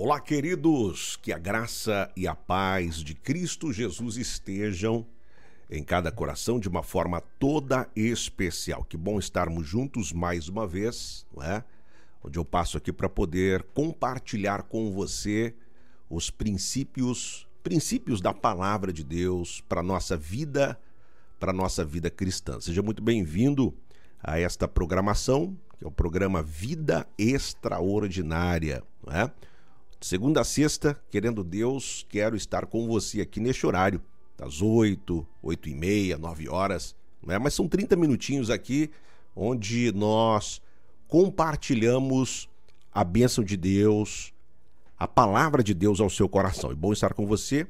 Olá, queridos, que a graça e a paz de Cristo Jesus estejam em cada coração de uma forma toda especial. Que bom estarmos juntos mais uma vez, não é? Onde eu passo aqui para poder compartilhar com você os princípios, princípios da palavra de Deus para nossa vida, para nossa vida cristã. Seja muito bem-vindo a esta programação, que é o programa Vida Extraordinária, não é? Segunda a sexta, querendo Deus, quero estar com você aqui neste horário, das 8, 8 e meia, 9 horas, não é? mas são 30 minutinhos aqui onde nós compartilhamos a bênção de Deus, a palavra de Deus ao seu coração. É bom estar com você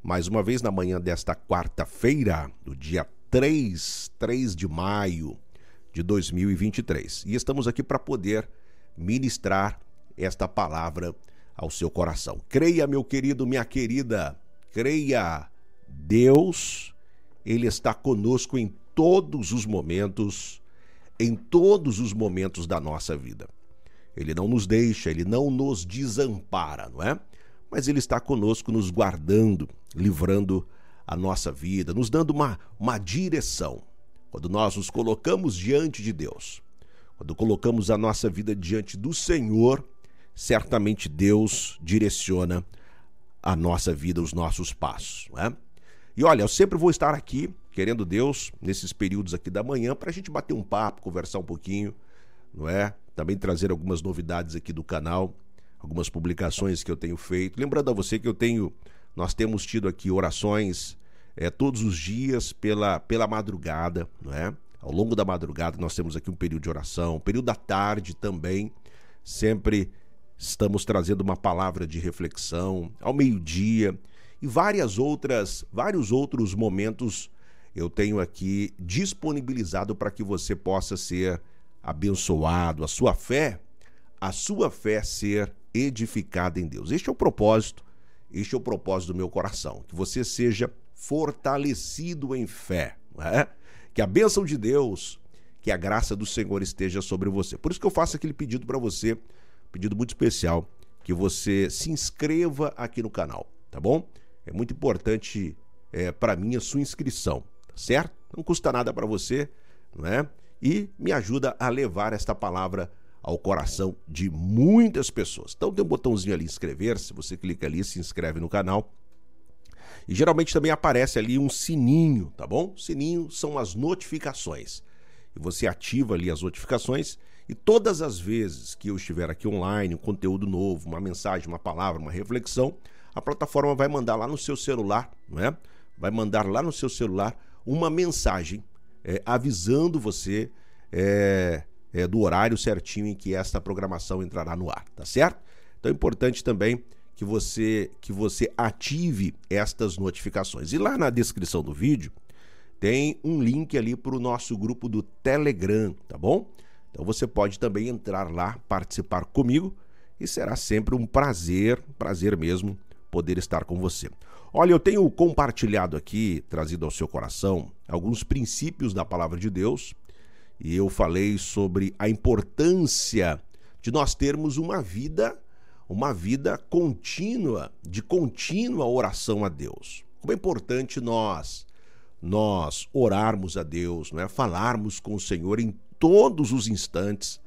mais uma vez na manhã desta quarta-feira, do dia 3, 3 de maio de 2023. E estamos aqui para poder ministrar esta palavra ao seu coração. Creia, meu querido, minha querida, creia. Deus, ele está conosco em todos os momentos, em todos os momentos da nossa vida. Ele não nos deixa, ele não nos desampara, não é? Mas ele está conosco, nos guardando, livrando a nossa vida, nos dando uma, uma direção. Quando nós nos colocamos diante de Deus, quando colocamos a nossa vida diante do Senhor, certamente Deus direciona a nossa vida, os nossos passos. Não é? E olha, eu sempre vou estar aqui, querendo Deus, nesses períodos aqui da manhã, para a gente bater um papo, conversar um pouquinho, não é? Também trazer algumas novidades aqui do canal, algumas publicações que eu tenho feito. Lembrando a você que eu tenho, nós temos tido aqui orações é, todos os dias pela, pela madrugada, não é? Ao longo da madrugada nós temos aqui um período de oração, um período da tarde também, sempre Estamos trazendo uma palavra de reflexão ao meio-dia e várias outras, vários outros momentos eu tenho aqui disponibilizado para que você possa ser abençoado, a sua fé, a sua fé ser edificada em Deus. Este é o propósito, este é o propósito do meu coração, que você seja fortalecido em fé, é? que a bênção de Deus, que a graça do Senhor esteja sobre você. Por isso que eu faço aquele pedido para você pedido muito especial que você se inscreva aqui no canal, tá bom? É muito importante é, para mim a sua inscrição, tá certo? Não custa nada para você, não é? E me ajuda a levar esta palavra ao coração de muitas pessoas. Então tem um botãozinho ali inscrever-se, você clica ali, se inscreve no canal. E geralmente também aparece ali um sininho, tá bom? Sininho são as notificações. E você ativa ali as notificações e todas as vezes que eu estiver aqui online, um conteúdo novo, uma mensagem, uma palavra, uma reflexão, a plataforma vai mandar lá no seu celular, não é? Vai mandar lá no seu celular uma mensagem é, avisando você é, é, do horário certinho em que esta programação entrará no ar, tá certo? Então é importante também que você que você ative estas notificações. E lá na descrição do vídeo tem um link ali para o nosso grupo do Telegram, tá bom? Então você pode também entrar lá, participar comigo e será sempre um prazer, prazer mesmo, poder estar com você. Olha, eu tenho compartilhado aqui, trazido ao seu coração, alguns princípios da palavra de Deus e eu falei sobre a importância de nós termos uma vida, uma vida contínua, de contínua oração a Deus. Como é importante nós nós orarmos a Deus, não é? falarmos com o Senhor em todos os instantes,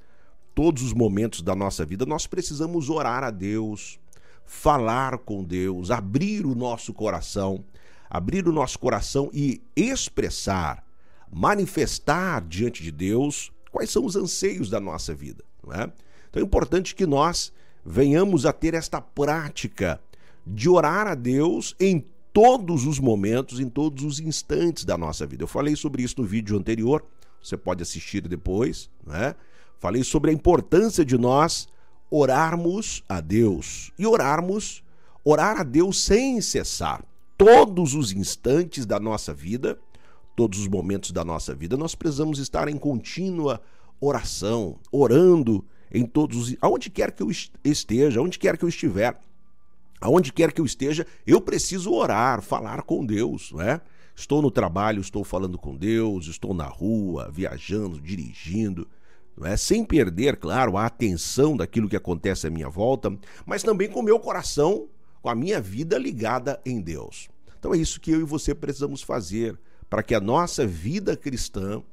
todos os momentos da nossa vida, nós precisamos orar a Deus, falar com Deus, abrir o nosso coração, abrir o nosso coração e expressar, manifestar diante de Deus quais são os anseios da nossa vida, não é? Então é importante que nós venhamos a ter esta prática de orar a Deus em todos os momentos, em todos os instantes da nossa vida. Eu falei sobre isso no vídeo anterior, você pode assistir depois, né? Falei sobre a importância de nós orarmos a Deus e orarmos, orar a Deus sem cessar. Todos os instantes da nossa vida, todos os momentos da nossa vida, nós precisamos estar em contínua oração, orando em todos os aonde quer que eu esteja, aonde quer que eu estiver, aonde quer que eu esteja, eu preciso orar, falar com Deus, não é? Estou no trabalho, estou falando com Deus, estou na rua, viajando, dirigindo, é? sem perder, claro, a atenção daquilo que acontece à minha volta, mas também com o meu coração, com a minha vida ligada em Deus. Então é isso que eu e você precisamos fazer para que a nossa vida cristã,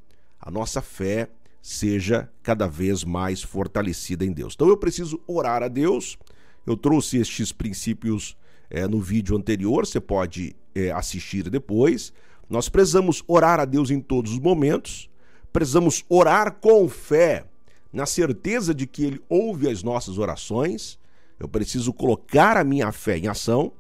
a nossa fé, seja cada vez mais fortalecida em Deus. Então eu preciso orar a Deus. Eu trouxe estes princípios é, no vídeo anterior, você pode é, assistir depois. Nós precisamos orar a Deus em todos os momentos, precisamos orar com fé, na certeza de que Ele ouve as nossas orações. Eu preciso colocar a minha fé em ação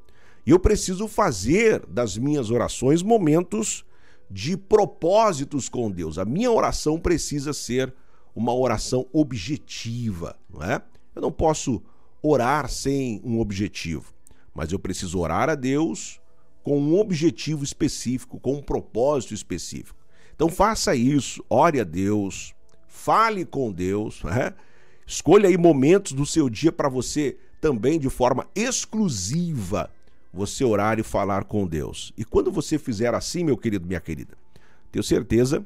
e eu preciso fazer das minhas orações momentos de propósitos com Deus. A minha oração precisa ser uma oração objetiva, não é? Eu não posso orar sem um objetivo, mas eu preciso orar a Deus com um objetivo específico, com um propósito específico. Então faça isso, ore a Deus, fale com Deus, né? escolha aí momentos do seu dia para você também de forma exclusiva você orar e falar com Deus. E quando você fizer assim, meu querido, minha querida, tenho certeza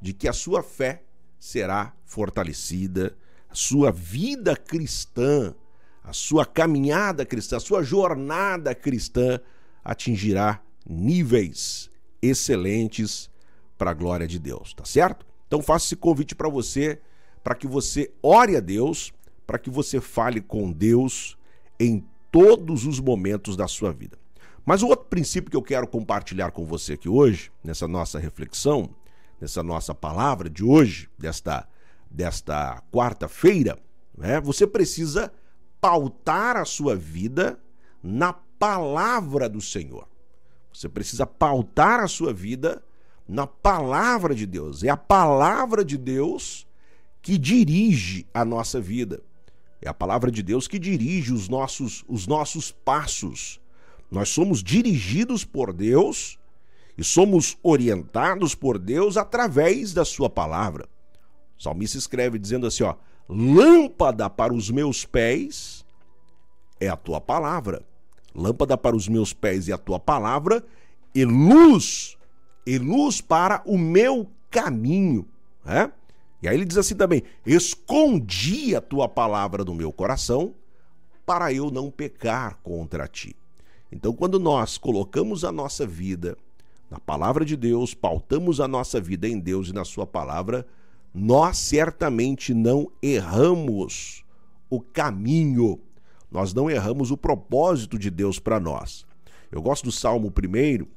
de que a sua fé será fortalecida, a sua vida cristã, a sua caminhada cristã, a sua jornada cristã atingirá níveis excelentes para a glória de Deus, tá certo? Então faço esse convite para você, para que você ore a Deus, para que você fale com Deus em todos os momentos da sua vida. Mas o outro princípio que eu quero compartilhar com você aqui hoje, nessa nossa reflexão, nessa nossa palavra de hoje, desta, desta quarta-feira, né, você precisa pautar a sua vida na palavra do Senhor. Você precisa pautar a sua vida na palavra de Deus. É a palavra de Deus que dirige a nossa vida. É a palavra de Deus que dirige os nossos, os nossos passos. Nós somos dirigidos por Deus e somos orientados por Deus através da sua palavra. O salmista escreve dizendo assim, ó: Lâmpada para os meus pés é a tua palavra. Lâmpada para os meus pés é a tua palavra e luz, e luz para o meu caminho, né? E aí ele diz assim também: Escondi a tua palavra no meu coração para eu não pecar contra ti. Então, quando nós colocamos a nossa vida na palavra de Deus, pautamos a nossa vida em Deus e na Sua palavra, nós certamente não erramos o caminho, nós não erramos o propósito de Deus para nós. Eu gosto do Salmo primeiro,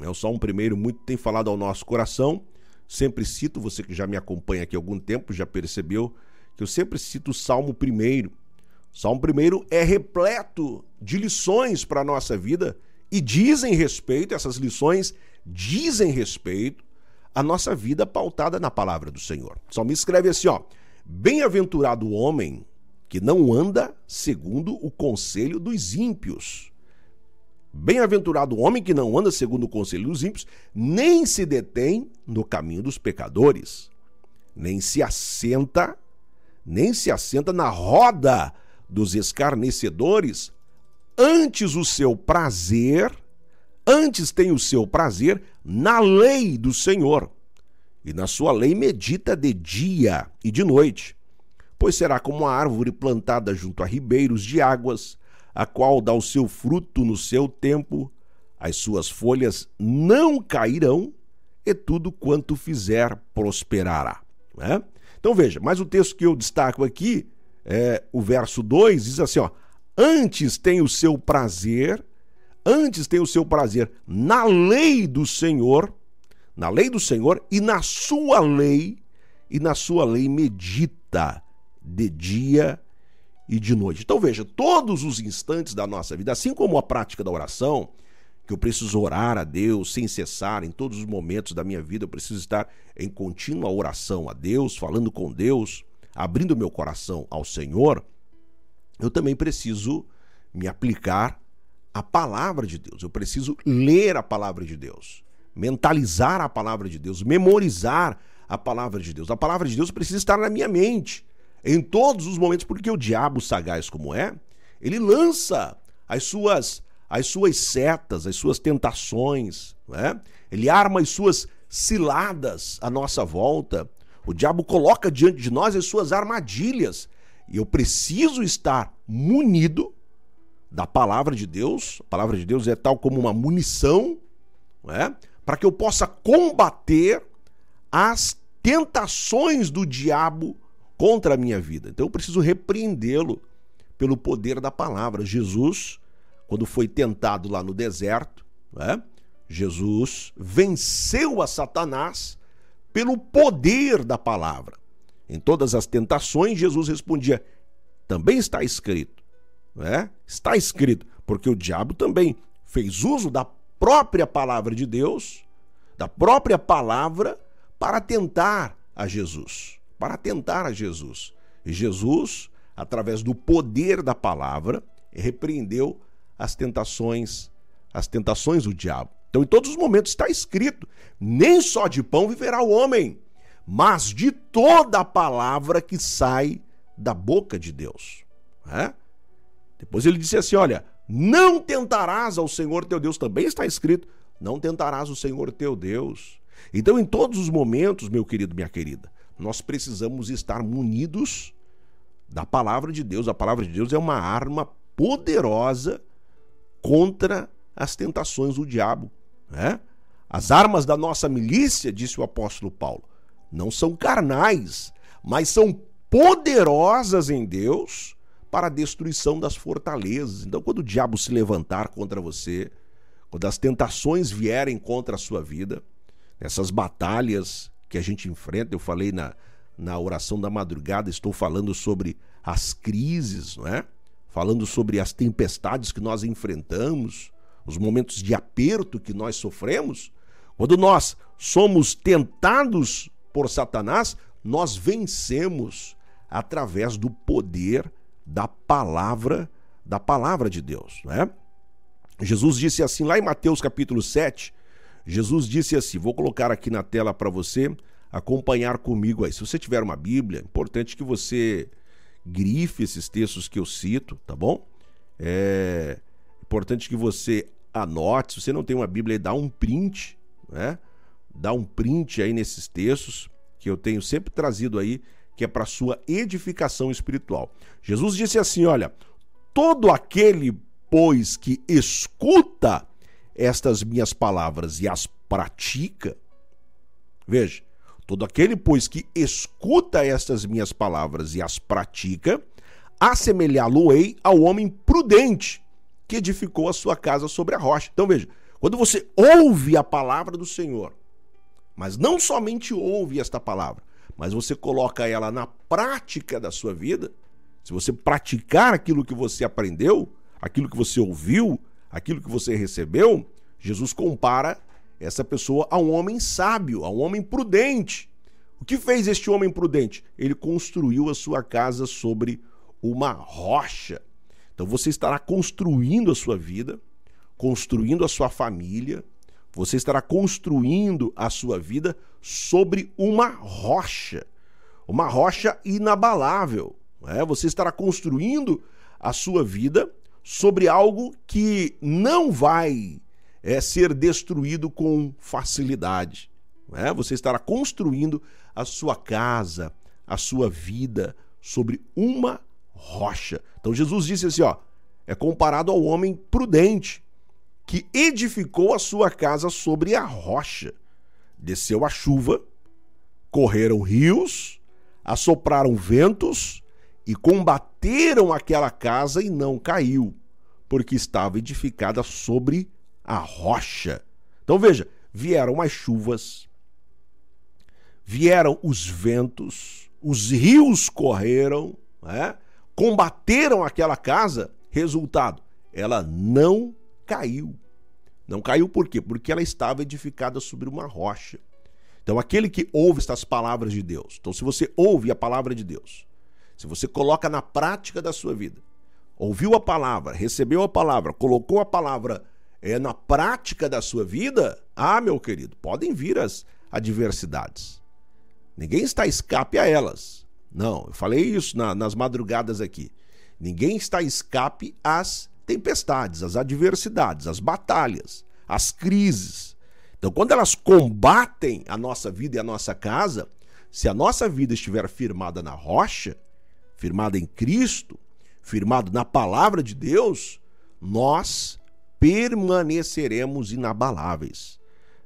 é o Salmo primeiro muito tem falado ao nosso coração sempre cito, você que já me acompanha aqui há algum tempo já percebeu que eu sempre cito o Salmo primeiro. O Salmo primeiro é repleto de lições para a nossa vida e dizem respeito, essas lições dizem respeito à nossa vida pautada na palavra do Senhor. O Salmo escreve assim, ó: Bem-aventurado o homem que não anda segundo o conselho dos ímpios. Bem-aventurado o homem que não anda segundo o conselho dos ímpios, nem se detém no caminho dos pecadores, nem se assenta, nem se assenta na roda dos escarnecedores, antes o seu prazer, antes tem o seu prazer na lei do Senhor, e na sua lei medita de dia e de noite, pois será como a árvore plantada junto a ribeiros de águas, a qual dá o seu fruto no seu tempo, as suas folhas não cairão, e tudo quanto fizer prosperará. Né? Então veja, mas o texto que eu destaco aqui, é, o verso 2, diz assim: ó, antes tem o seu prazer, antes tem o seu prazer na lei do Senhor, na lei do Senhor e na sua lei, e na sua lei medita de dia e de noite. Então veja, todos os instantes da nossa vida, assim como a prática da oração, que eu preciso orar a Deus sem cessar em todos os momentos da minha vida, eu preciso estar em contínua oração a Deus, falando com Deus, abrindo meu coração ao Senhor, eu também preciso me aplicar à palavra de Deus. Eu preciso ler a palavra de Deus, mentalizar a palavra de Deus, memorizar a palavra de Deus. A palavra de Deus precisa estar na minha mente em todos os momentos, porque o diabo sagaz como é, ele lança as suas as suas setas, as suas tentações, né? ele arma as suas ciladas à nossa volta. O diabo coloca diante de nós as suas armadilhas. E eu preciso estar munido da palavra de Deus. A palavra de Deus é tal como uma munição, é? para que eu possa combater as tentações do diabo contra a minha vida. Então eu preciso repreendê-lo pelo poder da palavra. Jesus, quando foi tentado lá no deserto, é? Jesus venceu a Satanás pelo poder da palavra. Em todas as tentações, Jesus respondia: também está escrito. Né? Está escrito, porque o diabo também fez uso da própria palavra de Deus, da própria palavra, para tentar a Jesus. Para tentar a Jesus. E Jesus, através do poder da palavra, repreendeu as tentações, as tentações do diabo. Então, em todos os momentos está escrito: nem só de pão viverá o homem, mas de toda a palavra que sai da boca de Deus. É? Depois ele disse assim: olha, não tentarás ao Senhor teu Deus, também está escrito: não tentarás o Senhor teu Deus. Então, em todos os momentos, meu querido, minha querida, nós precisamos estar munidos da palavra de Deus. A palavra de Deus é uma arma poderosa contra as tentações do diabo. Né? As armas da nossa milícia, disse o apóstolo Paulo, não são carnais, mas são poderosas em Deus para a destruição das fortalezas. Então, quando o diabo se levantar contra você, quando as tentações vierem contra a sua vida, essas batalhas que a gente enfrenta, eu falei na, na oração da madrugada, estou falando sobre as crises, não é? Falando sobre as tempestades que nós enfrentamos, os momentos de aperto que nós sofremos, quando nós somos tentados por Satanás, nós vencemos através do poder da palavra, da palavra de Deus, né? Jesus disse assim lá em Mateus capítulo 7, Jesus disse assim, vou colocar aqui na tela para você acompanhar comigo aí. Se você tiver uma Bíblia, é importante que você grife esses textos que eu cito, tá bom? É importante que você anote, se você não tem uma Bíblia, dá um print, né? Dá um print aí nesses textos que eu tenho sempre trazido aí, que é para sua edificação espiritual. Jesus disse assim, olha, todo aquele, pois, que escuta estas minhas palavras e as pratica, veja, todo aquele, pois, que escuta estas minhas palavras e as pratica, assemelhá-lo-ei ao homem prudente que edificou a sua casa sobre a rocha. Então veja, quando você ouve a palavra do Senhor, mas não somente ouve esta palavra, mas você coloca ela na prática da sua vida, se você praticar aquilo que você aprendeu, aquilo que você ouviu, aquilo que você recebeu, Jesus compara essa pessoa a um homem sábio, a um homem prudente. O que fez este homem prudente? Ele construiu a sua casa sobre uma rocha. Então você estará construindo a sua vida, construindo a sua família, você estará construindo a sua vida sobre uma rocha, uma rocha inabalável. É? Você estará construindo a sua vida sobre algo que não vai é, ser destruído com facilidade. É? Você estará construindo a sua casa, a sua vida sobre uma rocha. Então Jesus disse assim, ó, é comparado ao homem prudente que edificou a sua casa sobre a rocha. Desceu a chuva, correram rios, assopraram ventos e combateram aquela casa e não caiu, porque estava edificada sobre a rocha. Então veja, vieram as chuvas, vieram os ventos, os rios correram, né? combateram aquela casa, resultado, ela não caiu. Não caiu por quê? Porque ela estava edificada sobre uma rocha. Então, aquele que ouve estas palavras de Deus, então, se você ouve a palavra de Deus, se você coloca na prática da sua vida, ouviu a palavra, recebeu a palavra, colocou a palavra é, na prática da sua vida, ah, meu querido, podem vir as adversidades. Ninguém está escape a elas. Não, eu falei isso na, nas madrugadas aqui. Ninguém está a escape às tempestades, às adversidades, às batalhas, às crises. Então, quando elas combatem a nossa vida e a nossa casa, se a nossa vida estiver firmada na rocha, firmada em Cristo, firmado na palavra de Deus, nós permaneceremos inabaláveis.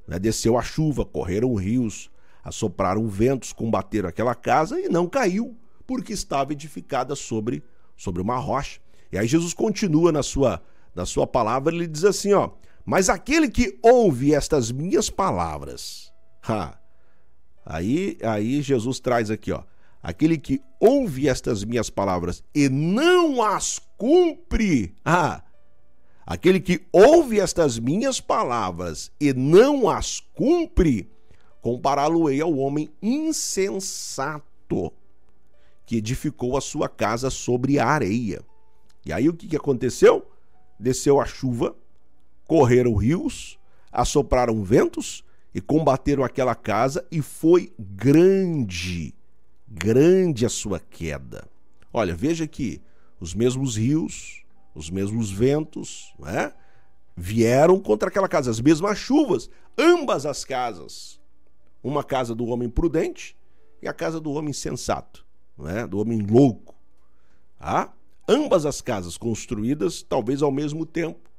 Né? Desceu a chuva, correram rios, assopraram ventos, combateram aquela casa e não caiu, porque estava edificada sobre, sobre uma rocha. E aí Jesus continua na sua, na sua palavra, ele diz assim, ó, mas aquele que ouve estas minhas palavras, ha, aí, aí Jesus traz aqui, ó, aquele que ouve estas minhas palavras e não as cumpre, ah, aquele que ouve estas minhas palavras e não as cumpre, compará-lo-ei ao homem insensato que edificou a sua casa sobre a areia. E aí o que, que aconteceu? Desceu a chuva, correram rios, assopraram ventos e combateram aquela casa, e foi grande, grande a sua queda. Olha, veja que os mesmos rios, os mesmos ventos, né, vieram contra aquela casa, as mesmas chuvas, ambas as casas uma casa do homem prudente e a casa do homem sensato, é? do homem louco. Ah? Ambas as casas construídas, talvez ao mesmo tempo.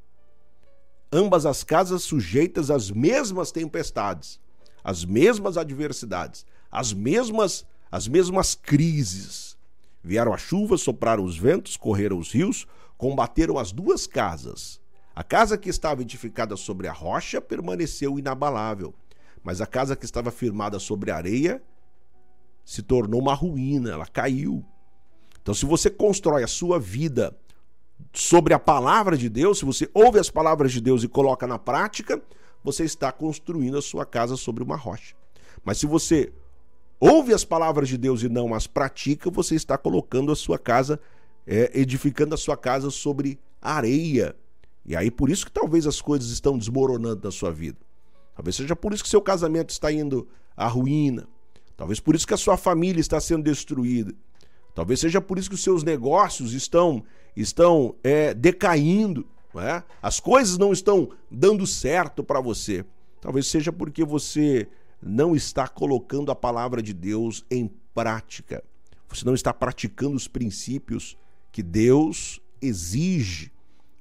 Ambas as casas sujeitas às mesmas tempestades, às mesmas adversidades, às mesmas, às mesmas crises. Vieram as chuvas, sopraram os ventos, correram os rios, combateram as duas casas. A casa que estava edificada sobre a rocha permaneceu inabalável mas a casa que estava firmada sobre areia se tornou uma ruína, ela caiu. Então, se você constrói a sua vida sobre a palavra de Deus, se você ouve as palavras de Deus e coloca na prática, você está construindo a sua casa sobre uma rocha. Mas se você ouve as palavras de Deus e não as pratica, você está colocando a sua casa, é, edificando a sua casa sobre areia. E aí por isso que talvez as coisas estão desmoronando na sua vida. Talvez seja por isso que seu casamento está indo à ruína. Talvez por isso que a sua família está sendo destruída. Talvez seja por isso que os seus negócios estão estão é, decaindo. É? As coisas não estão dando certo para você. Talvez seja porque você não está colocando a palavra de Deus em prática. Você não está praticando os princípios que Deus exige.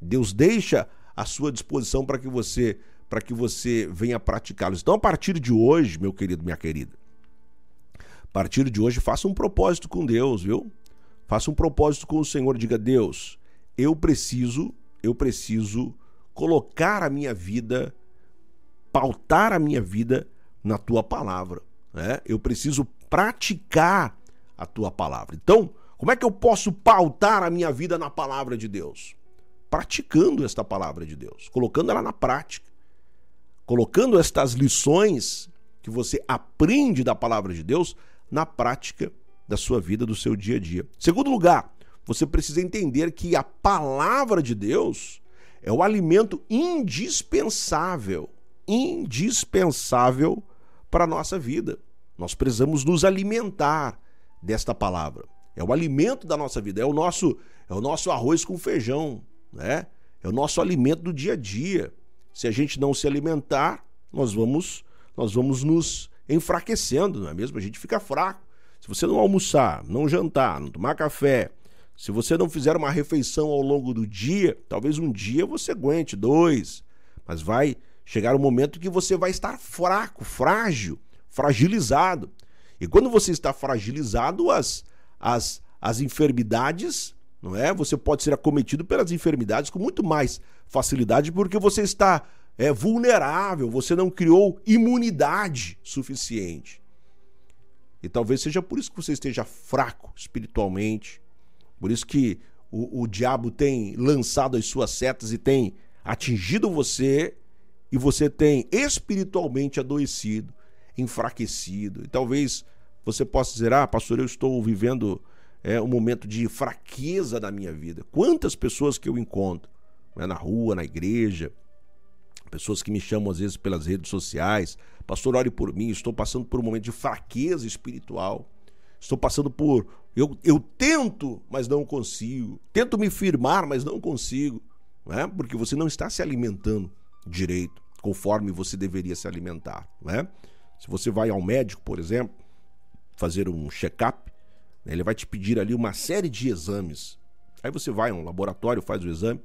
Deus deixa à sua disposição para que você para que você venha praticá-los. Então, a partir de hoje, meu querido, minha querida, a partir de hoje, faça um propósito com Deus, viu? Faça um propósito com o Senhor. Diga, Deus, eu preciso, eu preciso colocar a minha vida, pautar a minha vida na tua palavra. Né? Eu preciso praticar a tua palavra. Então, como é que eu posso pautar a minha vida na palavra de Deus? Praticando esta palavra de Deus, colocando ela na prática colocando estas lições que você aprende da palavra de Deus na prática da sua vida, do seu dia a dia. Segundo lugar, você precisa entender que a palavra de Deus é o alimento indispensável, indispensável para a nossa vida. Nós precisamos nos alimentar desta palavra. É o alimento da nossa vida, é o nosso, é o nosso arroz com feijão, né? É o nosso alimento do dia a dia. Se a gente não se alimentar, nós vamos, nós vamos nos enfraquecendo, não é mesmo? A gente fica fraco. Se você não almoçar, não jantar, não tomar café, se você não fizer uma refeição ao longo do dia, talvez um dia você aguente, dois, mas vai chegar um momento que você vai estar fraco, frágil, fragilizado. E quando você está fragilizado, as, as, as enfermidades, não é? Você pode ser acometido pelas enfermidades com muito mais facilidade porque você está é, vulnerável, você não criou imunidade suficiente. E talvez seja por isso que você esteja fraco espiritualmente, por isso que o, o diabo tem lançado as suas setas e tem atingido você, e você tem espiritualmente adoecido, enfraquecido. E talvez você possa dizer: Ah, pastor, eu estou vivendo é, um momento de fraqueza na minha vida. Quantas pessoas que eu encontro né, na rua, na igreja, pessoas que me chamam às vezes pelas redes sociais, pastor, ore por mim, estou passando por um momento de fraqueza espiritual. Estou passando por. Eu, eu tento, mas não consigo. Tento me firmar, mas não consigo. Né? Porque você não está se alimentando direito, conforme você deveria se alimentar. Né? Se você vai ao médico, por exemplo, fazer um check-up, né? ele vai te pedir ali uma série de exames. Aí você vai a um laboratório, faz o exame,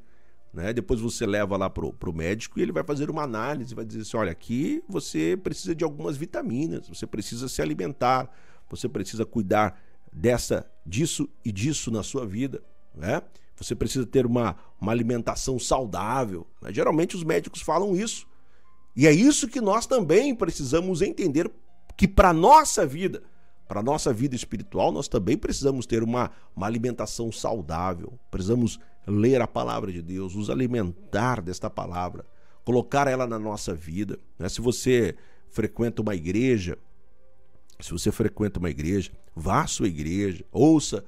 né? Depois você leva lá pro, pro médico e ele vai fazer uma análise, vai dizer assim, olha, aqui você precisa de algumas vitaminas, você precisa se alimentar, você precisa cuidar dessa, disso e disso na sua vida, né? Você precisa ter uma, uma alimentação saudável. Né? Geralmente os médicos falam isso. E é isso que nós também precisamos entender que para nossa vida, para nossa vida espiritual, nós também precisamos ter uma, uma alimentação saudável. Precisamos ler a palavra de Deus, nos alimentar desta palavra, colocar ela na nossa vida. Né? Se você frequenta uma igreja, se você frequenta uma igreja, vá à sua igreja, ouça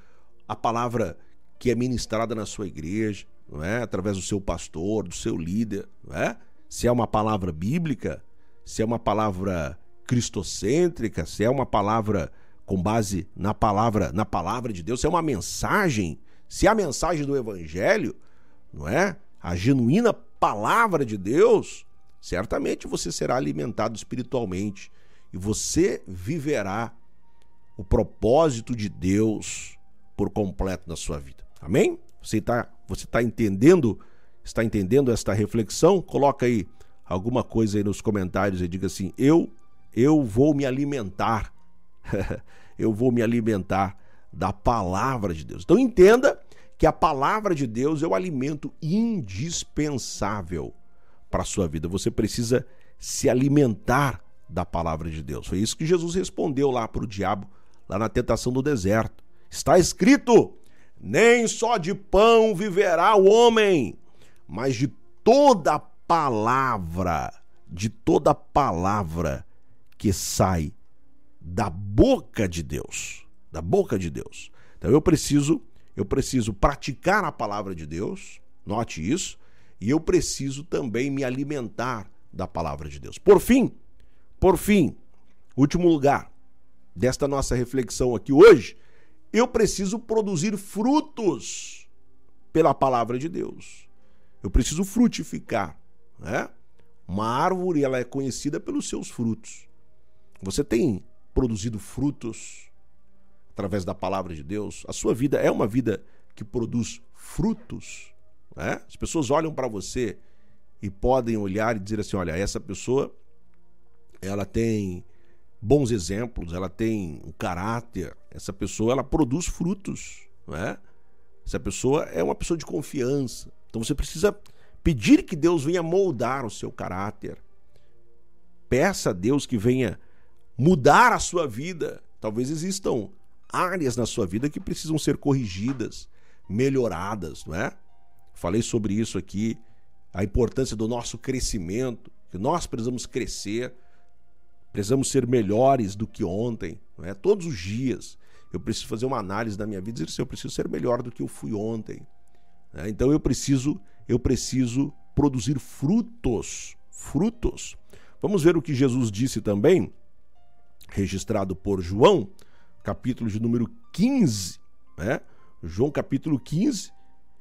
a palavra que é ministrada na sua igreja, não é? através do seu pastor, do seu líder. Não é? Se é uma palavra bíblica, se é uma palavra cristocêntrica, se é uma palavra com base na palavra, na palavra de Deus, se é uma mensagem se a mensagem do evangelho, não é? A genuína palavra de Deus, certamente você será alimentado espiritualmente e você viverá o propósito de Deus por completo na sua vida. Amém? Você está você tá entendendo? Está entendendo esta reflexão? Coloca aí alguma coisa aí nos comentários e diga assim: "Eu eu vou me alimentar. eu vou me alimentar da palavra de Deus. Então entenda que a palavra de Deus é o alimento indispensável para a sua vida. Você precisa se alimentar da palavra de Deus. Foi isso que Jesus respondeu lá para o diabo, lá na tentação do deserto. Está escrito: nem só de pão viverá o homem, mas de toda palavra, de toda palavra que sai da boca de Deus da boca de Deus. Então eu preciso, eu preciso praticar a palavra de Deus, note isso, e eu preciso também me alimentar da palavra de Deus. Por fim, por fim, último lugar desta nossa reflexão aqui hoje, eu preciso produzir frutos pela palavra de Deus. Eu preciso frutificar, né? Uma árvore ela é conhecida pelos seus frutos. Você tem produzido frutos através da palavra de Deus, a sua vida é uma vida que produz frutos. Né? As pessoas olham para você e podem olhar e dizer assim: olha, essa pessoa ela tem bons exemplos, ela tem um caráter, essa pessoa ela produz frutos, né? Essa pessoa é uma pessoa de confiança. Então você precisa pedir que Deus venha moldar o seu caráter. Peça a Deus que venha mudar a sua vida. Talvez existam áreas na sua vida que precisam ser corrigidas, melhoradas, não é? Falei sobre isso aqui, a importância do nosso crescimento, que nós precisamos crescer, precisamos ser melhores do que ontem, não é? Todos os dias eu preciso fazer uma análise da minha vida e dizer assim, eu preciso ser melhor do que eu fui ontem. É? Então eu preciso, eu preciso produzir frutos, frutos. Vamos ver o que Jesus disse também, registrado por João, capítulo de número 15, né? João capítulo 15,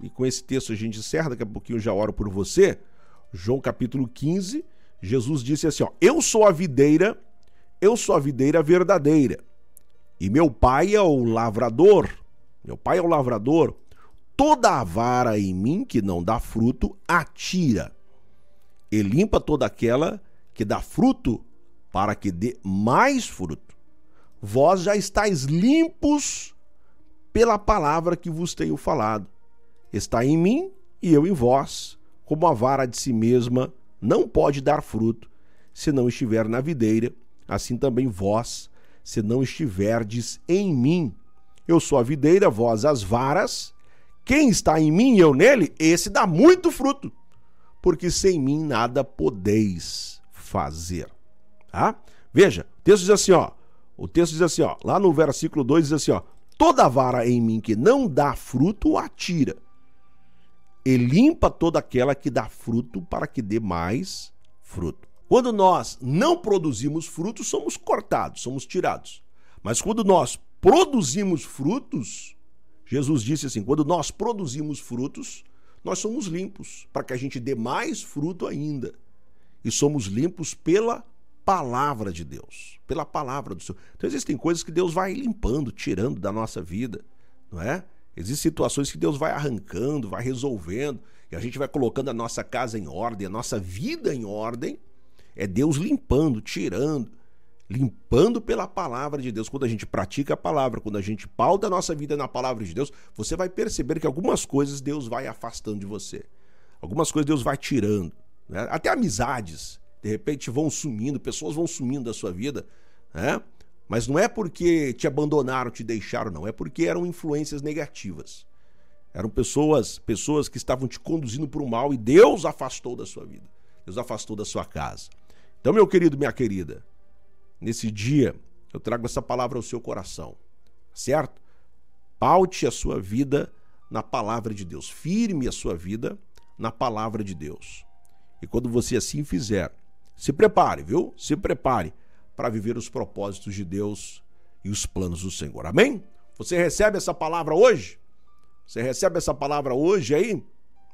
e com esse texto a gente encerra, daqui a pouquinho eu já oro por você. João capítulo 15, Jesus disse assim: ó, Eu sou a videira, eu sou a videira verdadeira, e meu pai é o lavrador. Meu pai é o lavrador. Toda a vara em mim que não dá fruto, atira. E limpa toda aquela que dá fruto, para que dê mais fruto vós já estáis limpos pela palavra que vos tenho falado. Está em mim e eu em vós, como a vara de si mesma não pode dar fruto, se não estiver na videira, assim também vós, se não estiverdes em mim. Eu sou a videira, vós as varas. Quem está em mim e eu nele, esse dá muito fruto, porque sem mim nada podeis fazer. Tá? Veja, o texto diz assim, ó: o texto diz assim, ó, lá no versículo 2 diz assim, ó: Toda vara em mim que não dá fruto, atira. E limpa toda aquela que dá fruto para que dê mais fruto. Quando nós não produzimos frutos, somos cortados, somos tirados. Mas quando nós produzimos frutos, Jesus disse assim: quando nós produzimos frutos, nós somos limpos, para que a gente dê mais fruto ainda. E somos limpos pela palavra de Deus, pela palavra do Senhor. Então existem coisas que Deus vai limpando, tirando da nossa vida, não é? Existem situações que Deus vai arrancando, vai resolvendo, e a gente vai colocando a nossa casa em ordem, a nossa vida em ordem. É Deus limpando, tirando, limpando pela palavra de Deus. Quando a gente pratica a palavra, quando a gente pauta a nossa vida na palavra de Deus, você vai perceber que algumas coisas Deus vai afastando de você. Algumas coisas Deus vai tirando. Né? Até amizades, de repente, vão sumindo, pessoas vão sumindo da sua vida. Né? Mas não é porque te abandonaram, te deixaram, não. É porque eram influências negativas. Eram pessoas, pessoas que estavam te conduzindo para o mal e Deus afastou da sua vida. Deus afastou da sua casa. Então, meu querido, minha querida, nesse dia eu trago essa palavra ao seu coração, certo? Paute a sua vida na palavra de Deus. Firme a sua vida na palavra de Deus. E quando você assim fizer, se prepare, viu? Se prepare para viver os propósitos de Deus e os planos do Senhor. Amém? Você recebe essa palavra hoje? Você recebe essa palavra hoje aí?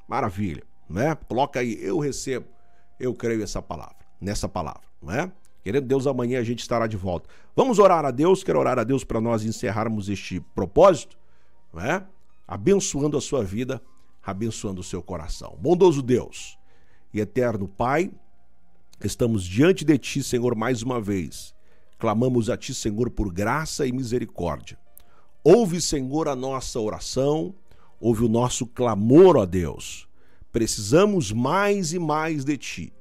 Maravilha, né? Coloca aí, eu recebo, eu creio essa palavra, nessa palavra, não é? Querendo Deus, amanhã a gente estará de volta. Vamos orar a Deus, quero orar a Deus para nós encerrarmos este propósito, não é? Abençoando a sua vida, abençoando o seu coração. Bondoso Deus e eterno Pai, estamos diante de Ti, Senhor, mais uma vez. Clamamos a Ti, Senhor, por graça e misericórdia. Ouve, Senhor, a nossa oração ouve o nosso clamor, ó Deus. Precisamos mais e mais de Ti.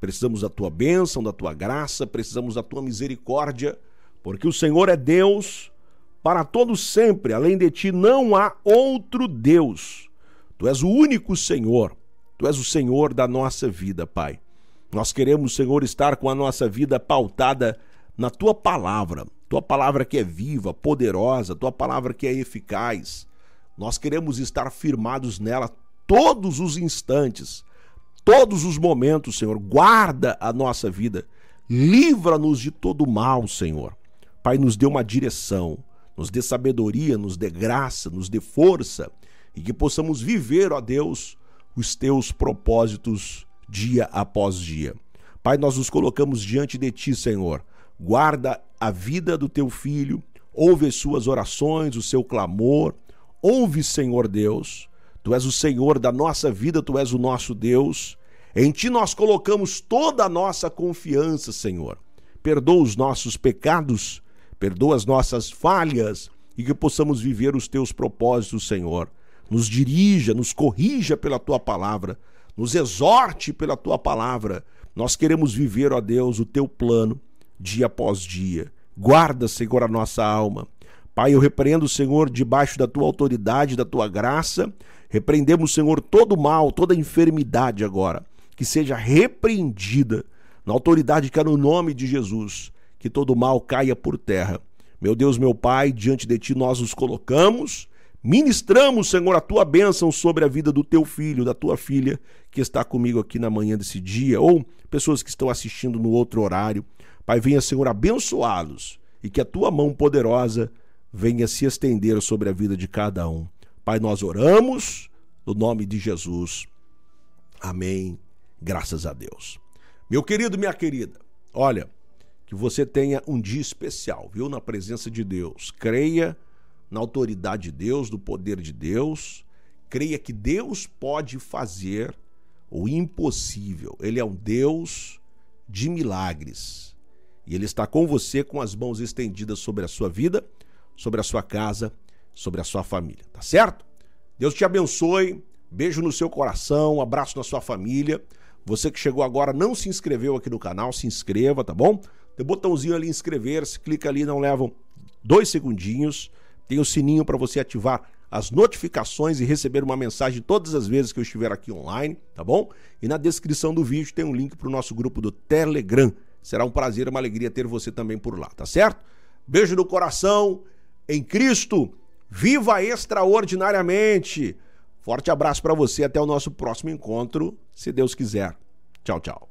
Precisamos da Tua bênção, da Tua graça, precisamos da Tua misericórdia, porque o Senhor é Deus para todos sempre. Além de Ti não há outro Deus. Tu és o único Senhor. Tu és o Senhor da nossa vida, Pai. Nós queremos, Senhor, estar com a nossa vida pautada na Tua palavra. Tua palavra que é viva, poderosa, Tua palavra que é eficaz. Nós queremos estar firmados nela todos os instantes, todos os momentos, Senhor. Guarda a nossa vida, livra-nos de todo mal, Senhor. Pai, nos dê uma direção, nos dê sabedoria, nos dê graça, nos dê força e que possamos viver, ó Deus, os teus propósitos dia após dia. Pai, nós nos colocamos diante de ti, Senhor. Guarda a vida do teu filho, ouve as suas orações, o seu clamor, Ouve, Senhor Deus, tu és o Senhor da nossa vida, tu és o nosso Deus. Em ti nós colocamos toda a nossa confiança, Senhor. Perdoa os nossos pecados, perdoa as nossas falhas e que possamos viver os teus propósitos, Senhor. Nos dirija, nos corrija pela tua palavra, nos exorte pela tua palavra. Nós queremos viver, ó Deus, o teu plano dia após dia. Guarda, Senhor, a nossa alma. Pai, eu repreendo, Senhor, debaixo da tua autoridade, da tua graça. Repreendemos, Senhor, todo mal, toda enfermidade agora, que seja repreendida na autoridade que é no nome de Jesus, que todo mal caia por terra. Meu Deus, meu Pai, diante de ti nós nos colocamos, ministramos, Senhor, a tua bênção sobre a vida do teu filho, da tua filha, que está comigo aqui na manhã desse dia, ou pessoas que estão assistindo no outro horário. Pai, venha, Senhor, abençoá-los e que a tua mão poderosa venha se estender sobre a vida de cada um. Pai, nós oramos no nome de Jesus. Amém. Graças a Deus. Meu querido, minha querida, olha, que você tenha um dia especial, viu? Na presença de Deus. Creia na autoridade de Deus, do poder de Deus. Creia que Deus pode fazer o impossível. Ele é um Deus de milagres. E Ele está com você com as mãos estendidas sobre a sua vida sobre a sua casa, sobre a sua família, tá certo? Deus te abençoe, beijo no seu coração, um abraço na sua família. Você que chegou agora não se inscreveu aqui no canal, se inscreva, tá bom? Tem botãozinho ali inscrever-se, clica ali, não levam dois segundinhos. Tem o sininho para você ativar as notificações e receber uma mensagem todas as vezes que eu estiver aqui online, tá bom? E na descrição do vídeo tem um link para o nosso grupo do Telegram. Será um prazer, uma alegria ter você também por lá, tá certo? Beijo no coração em Cristo. Viva extraordinariamente. Forte abraço para você até o nosso próximo encontro, se Deus quiser. Tchau, tchau.